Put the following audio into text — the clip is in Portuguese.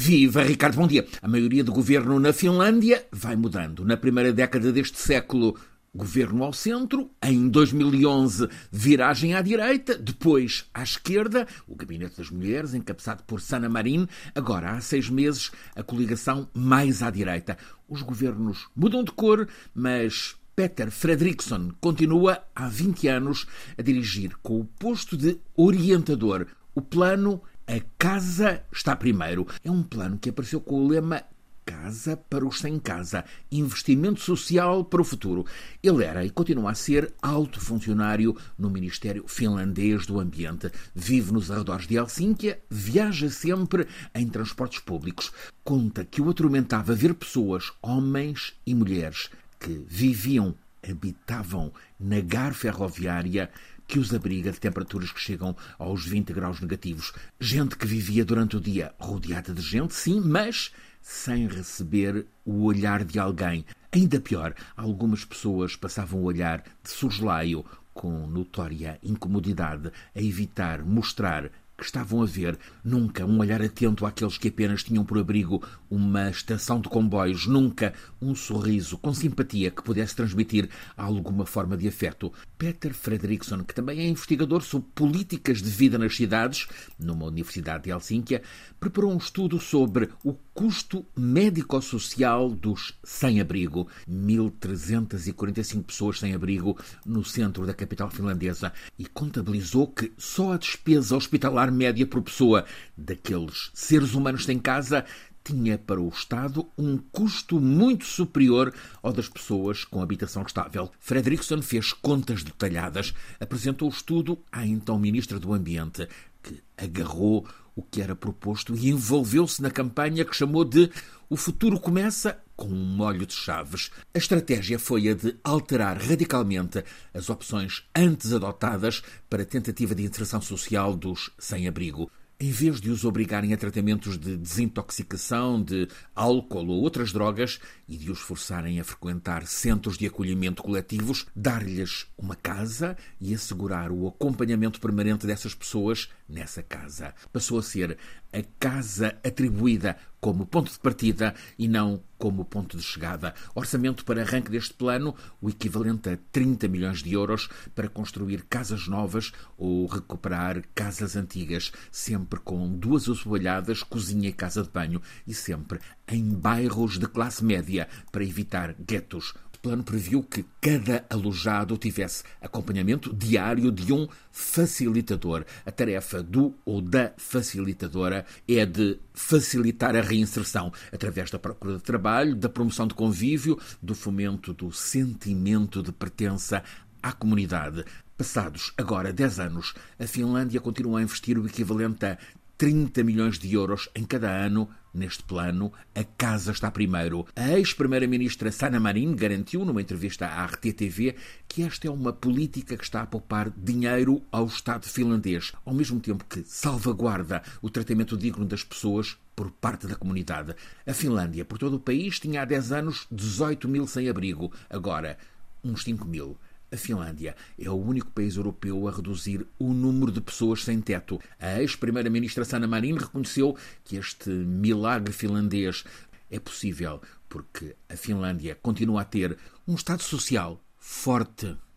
Viva Ricardo, bom dia. A maioria do governo na Finlândia vai mudando. Na primeira década deste século, governo ao centro, em 2011, viragem à direita, depois à esquerda, o Gabinete das Mulheres, encabeçado por Sanna Marin, agora há seis meses, a coligação mais à direita. Os governos mudam de cor, mas Peter Fredriksson continua há 20 anos a dirigir com o posto de orientador o plano A Casa está Primeiro. É um plano que apareceu com o lema Casa para os sem casa, investimento social para o futuro. Ele era e continua a ser alto funcionário no Ministério Finlandês do Ambiente. Vive nos arredores de Helsínquia, viaja sempre em transportes públicos. Conta que o atormentava ver pessoas, homens e mulheres, que viviam, habitavam na gar ferroviária que os abriga de temperaturas que chegam aos 20 graus negativos. Gente que vivia durante o dia rodeada de gente, sim, mas sem receber o olhar de alguém. Ainda pior, algumas pessoas passavam o olhar de soslaio, com notória incomodidade, a evitar mostrar que estavam a ver, nunca um olhar atento àqueles que apenas tinham por abrigo uma estação de comboios, nunca um sorriso com simpatia que pudesse transmitir alguma forma de afeto. Peter Fredriksson, que também é investigador sobre políticas de vida nas cidades, numa universidade de Helsínquia, preparou um estudo sobre o custo médico-social dos sem-abrigo. 1.345 pessoas sem abrigo no centro da capital finlandesa e contabilizou que só a despesa hospitalar média por pessoa daqueles seres humanos sem casa tinha para o Estado um custo muito superior ao das pessoas com habitação estável. Fredrickson fez contas detalhadas, apresentou o estudo à então Ministra do Ambiente, que agarrou o que era proposto e envolveu-se na campanha que chamou de O futuro começa com um molho de chaves. A estratégia foi a de alterar radicalmente as opções antes adotadas para a tentativa de inserção social dos sem-abrigo em vez de os obrigarem a tratamentos de desintoxicação, de álcool ou outras drogas e de os forçarem a frequentar centros de acolhimento coletivos, dar-lhes uma casa e assegurar o acompanhamento permanente dessas pessoas nessa casa. Passou a ser a casa atribuída como ponto de partida e não como ponto de chegada. Orçamento para arranque deste plano, o equivalente a 30 milhões de euros para construir casas novas ou recuperar casas antigas, sempre com duas assoalhadas, cozinha e casa de banho, e sempre em bairros de classe média, para evitar guetos plano previu que cada alojado tivesse acompanhamento diário de um facilitador. A tarefa do ou da facilitadora é de facilitar a reinserção através da procura de trabalho, da promoção de convívio, do fomento do sentimento de pertença à comunidade. Passados agora 10 anos, a Finlândia continua a investir o equivalente a 30 milhões de euros em cada ano neste plano. A casa está primeiro. A ex-primeira-ministra Sanna Marin garantiu numa entrevista à RTTV que esta é uma política que está a poupar dinheiro ao Estado finlandês, ao mesmo tempo que salvaguarda o tratamento digno das pessoas por parte da comunidade. A Finlândia, por todo o país, tinha há 10 anos 18 mil sem abrigo. Agora, uns 5 mil. A Finlândia é o único país europeu a reduzir o número de pessoas sem teto. A ex-primeira-ministra Sanna Marin reconheceu que este milagre finlandês é possível porque a Finlândia continua a ter um Estado social forte